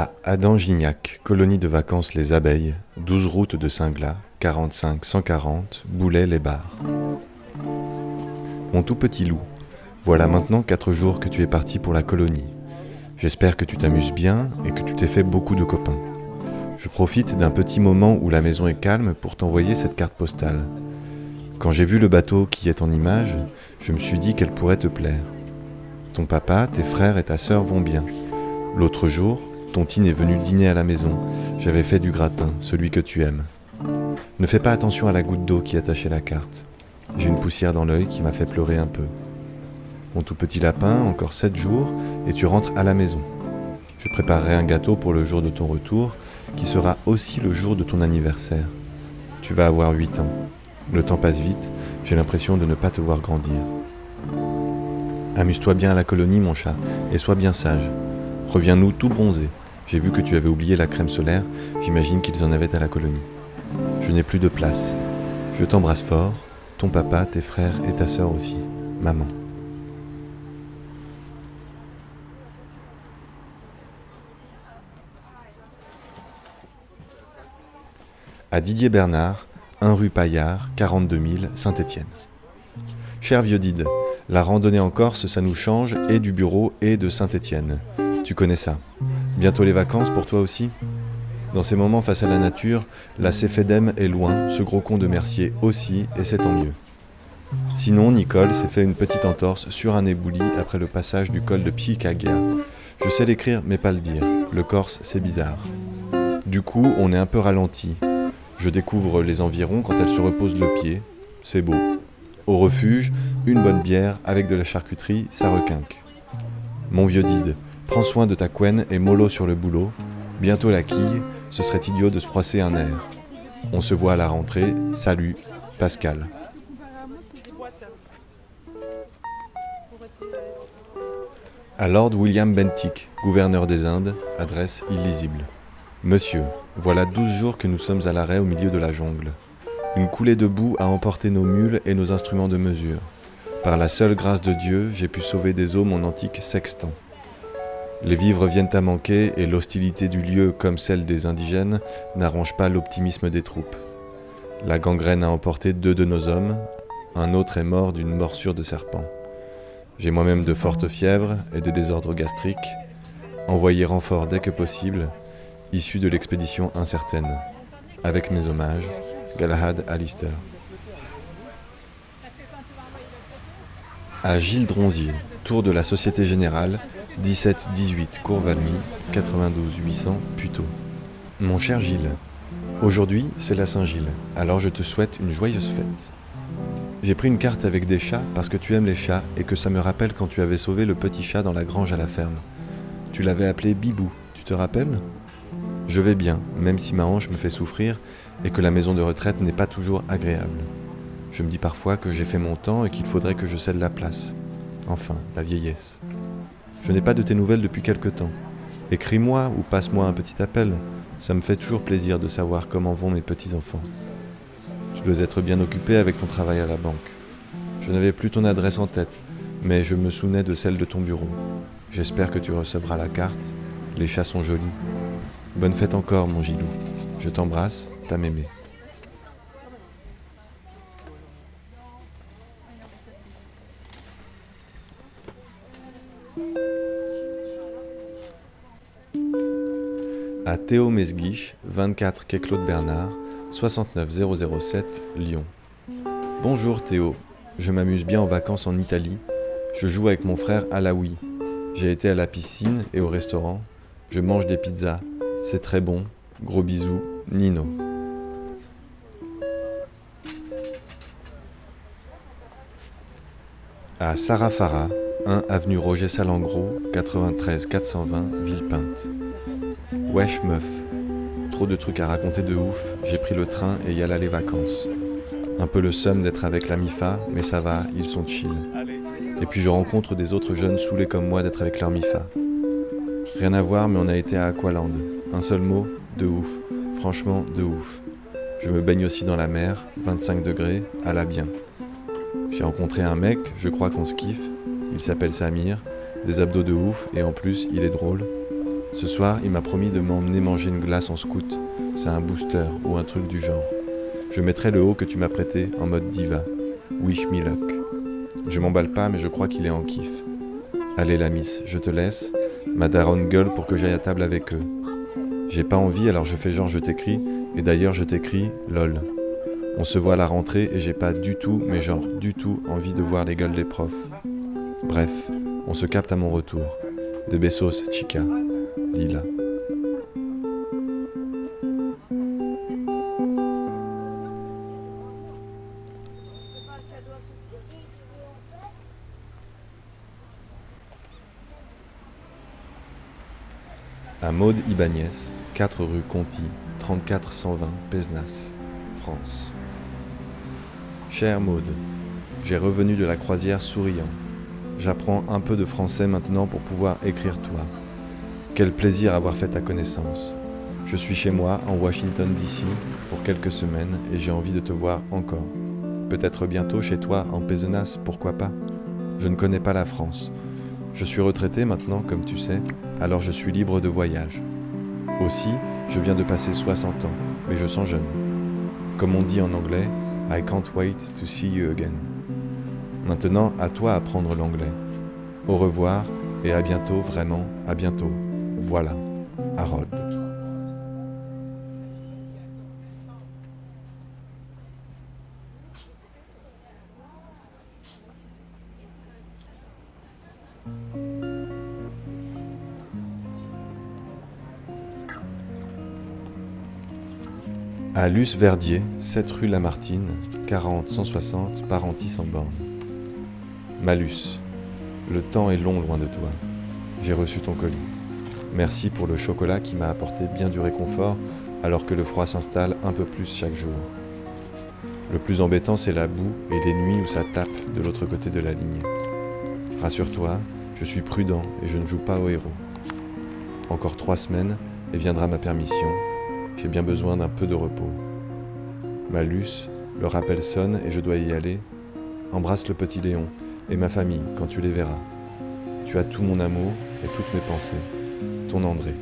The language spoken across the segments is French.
À Adam-Gignac, colonie de vacances Les Abeilles, 12 route de Singlas, 45 140, Boulay-les-Bars. Mon tout petit loup, voilà maintenant 4 jours que tu es parti pour la colonie. J'espère que tu t'amuses bien et que tu t'es fait beaucoup de copains. Je profite d'un petit moment où la maison est calme pour t'envoyer cette carte postale. Quand j'ai vu le bateau qui est en image, je me suis dit qu'elle pourrait te plaire. Ton papa, tes frères et ta sœur vont bien. L'autre jour, Tontine est venu dîner à la maison. J'avais fait du gratin, celui que tu aimes. Ne fais pas attention à la goutte d'eau qui attachait la carte. J'ai une poussière dans l'œil qui m'a fait pleurer un peu. Mon tout petit lapin, encore sept jours, et tu rentres à la maison. Je préparerai un gâteau pour le jour de ton retour, qui sera aussi le jour de ton anniversaire. Tu vas avoir huit ans. Le temps passe vite, j'ai l'impression de ne pas te voir grandir. Amuse-toi bien à la colonie, mon chat, et sois bien sage. Reviens-nous tout bronzé. J'ai vu que tu avais oublié la crème solaire, j'imagine qu'ils en avaient à la colonie. Je n'ai plus de place. Je t'embrasse fort, ton papa, tes frères et ta sœur aussi, maman. À Didier Bernard, 1 rue Paillard, 42 000, Saint-Étienne. Cher vieux Dide, la randonnée en Corse, ça nous change, et du bureau et de Saint-Étienne. Tu connais ça. Bientôt les vacances pour toi aussi Dans ces moments face à la nature, la Céphédème est loin, ce gros con de Mercier aussi, et c'est tant mieux. Sinon, Nicole s'est fait une petite entorse sur un ébouli après le passage du col de Picagia. Je sais l'écrire, mais pas le dire. Le corse, c'est bizarre. Du coup, on est un peu ralenti. Je découvre les environs quand elle se repose le pied. C'est beau. Au refuge, une bonne bière avec de la charcuterie, ça requinque. Mon vieux Dide, prends soin de ta couenne et mollo sur le boulot. Bientôt la quille, ce serait idiot de se froisser un air. On se voit à la rentrée. Salut, Pascal. À Lord William Bentinck, gouverneur des Indes, adresse illisible. Monsieur, voilà douze jours que nous sommes à l'arrêt au milieu de la jungle. Une coulée de boue a emporté nos mules et nos instruments de mesure. Par la seule grâce de Dieu, j'ai pu sauver des eaux mon antique sextant. Les vivres viennent à manquer et l'hostilité du lieu, comme celle des indigènes, n'arrange pas l'optimisme des troupes. La gangrène a emporté deux de nos hommes, un autre est mort d'une morsure de serpent. J'ai moi-même de fortes fièvres et des désordres gastriques. Envoyez renfort dès que possible, issu de l'expédition incertaine. Avec mes hommages, Galahad Alister. À Gilles Dronzier, tour de la Société Générale, 17-18 Cour Valmy, 92 800 Puteaux. Mon cher Gilles, aujourd'hui c'est la Saint-Gilles, alors je te souhaite une joyeuse fête. J'ai pris une carte avec des chats parce que tu aimes les chats et que ça me rappelle quand tu avais sauvé le petit chat dans la grange à la ferme. Tu l'avais appelé Bibou, tu te rappelles? Je vais bien, même si ma hanche me fait souffrir et que la maison de retraite n'est pas toujours agréable. Je me dis parfois que j'ai fait mon temps et qu'il faudrait que je cède la place. Enfin, la vieillesse. Je n'ai pas de tes nouvelles depuis quelque temps. Écris-moi ou passe-moi un petit appel. Ça me fait toujours plaisir de savoir comment vont mes petits-enfants. Tu dois être bien occupé avec ton travail à la banque. Je n'avais plus ton adresse en tête, mais je me souvenais de celle de ton bureau. J'espère que tu recevras la carte. Les chats sont jolis. Bonne fête encore, mon Gilou. Je t'embrasse, ta mémé. À Théo Mesguiche, 24 quai Claude Bernard, 69007 Lyon. Bonjour Théo, je m'amuse bien en vacances en Italie. Je joue avec mon frère Alaoui. J'ai été à la piscine et au restaurant. Je mange des pizzas. C'est très bon. Gros bisous, Nino. À Sarafara, 1 avenue Roger Salengro, 93 420 Villepinte. Wesh meuf. Trop de trucs à raconter de ouf, j'ai pris le train et y alla les vacances. Un peu le seum d'être avec la MIFA, mais ça va, ils sont chill. Et puis je rencontre des autres jeunes saoulés comme moi d'être avec leur MIFA. Rien à voir, mais on a été à Aqualand. Un seul mot, de ouf. Franchement, de ouf. Je me baigne aussi dans la mer, 25 degrés, à la bien. J'ai rencontré un mec, je crois qu'on se kiffe. Il s'appelle Samir, des abdos de ouf, et en plus, il est drôle. Ce soir, il m'a promis de m'emmener manger une glace en scout. C'est un booster ou un truc du genre. Je mettrai le haut que tu m'as prêté en mode diva. Wish me luck. Je m'emballe pas, mais je crois qu'il est en kiff. Allez, la miss, je te laisse. Ma daronne gueule pour que j'aille à table avec eux. J'ai pas envie, alors je fais genre je t'écris, et d'ailleurs je t'écris lol. On se voit à la rentrée et j'ai pas du tout, mais genre du tout, envie de voir les gueules des profs. Bref, on se capte à mon retour. Des besos, chica. Lila. À Maude Ibanez, 4 rue Conti, 34 120 Pesnas, France. Chère Maude, j'ai revenu de la croisière souriant. J'apprends un peu de français maintenant pour pouvoir écrire toi. Quel plaisir avoir fait ta connaissance. Je suis chez moi en Washington DC pour quelques semaines et j'ai envie de te voir encore. Peut-être bientôt chez toi en Pézenas, pourquoi pas Je ne connais pas la France. Je suis retraité maintenant, comme tu sais, alors je suis libre de voyage. Aussi, je viens de passer 60 ans, mais je sens jeune. Comme on dit en anglais, I can't wait to see you again. Maintenant, à toi apprendre l'anglais. Au revoir et à bientôt, vraiment, à bientôt. Voilà, Harold. À Luce Verdier, 7 rue Lamartine, 40 160 Parentis en borne. Malus, le temps est long loin de toi. J'ai reçu ton colis. Merci pour le chocolat qui m'a apporté bien du réconfort alors que le froid s'installe un peu plus chaque jour. Le plus embêtant, c'est la boue et les nuits où ça tape de l'autre côté de la ligne. Rassure-toi, je suis prudent et je ne joue pas au héros. Encore trois semaines et viendra ma permission j'ai bien besoin d'un peu de repos. Malus, le rappel sonne et je dois y aller. Embrasse le petit Léon et ma famille quand tu les verras. Tu as tout mon amour et toutes mes pensées. Ton André.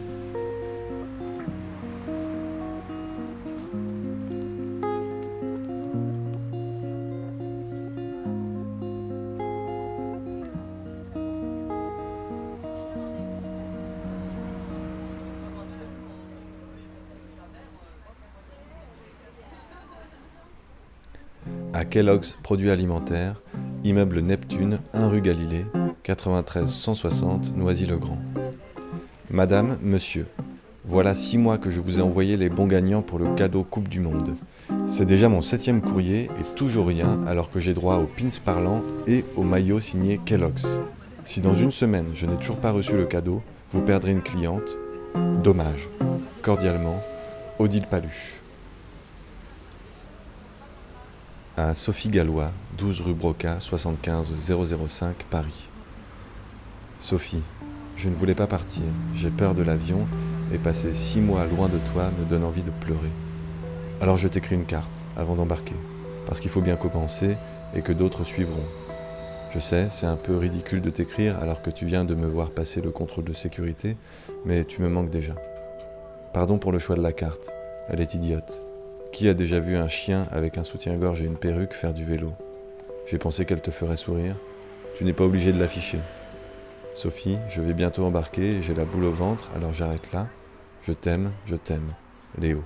à Kellogg's Produits Alimentaires, immeuble Neptune, 1 rue Galilée, 93 160 Noisy-le-Grand. Madame, monsieur, voilà six mois que je vous ai envoyé les bons gagnants pour le cadeau Coupe du Monde. C'est déjà mon septième courrier et toujours rien alors que j'ai droit aux pins parlants et au maillot signé Kellogg's. Si dans une semaine je n'ai toujours pas reçu le cadeau, vous perdrez une cliente. Dommage. Cordialement, Odile Paluche à Sophie Gallois, 12 rue Broca, 75 005 Paris. Sophie, je ne voulais pas partir, j'ai peur de l'avion et passer six mois loin de toi me donne envie de pleurer. Alors je t'écris une carte avant d'embarquer, parce qu'il faut bien commencer et que d'autres suivront. Je sais, c'est un peu ridicule de t'écrire alors que tu viens de me voir passer le contrôle de sécurité, mais tu me manques déjà. Pardon pour le choix de la carte, elle est idiote. Qui a déjà vu un chien avec un soutien-gorge et une perruque faire du vélo? J'ai pensé qu'elle te ferait sourire. Tu n'es pas obligé de l'afficher. Sophie, je vais bientôt embarquer, j'ai la boule au ventre, alors j'arrête là. Je t'aime, je t'aime. Léo.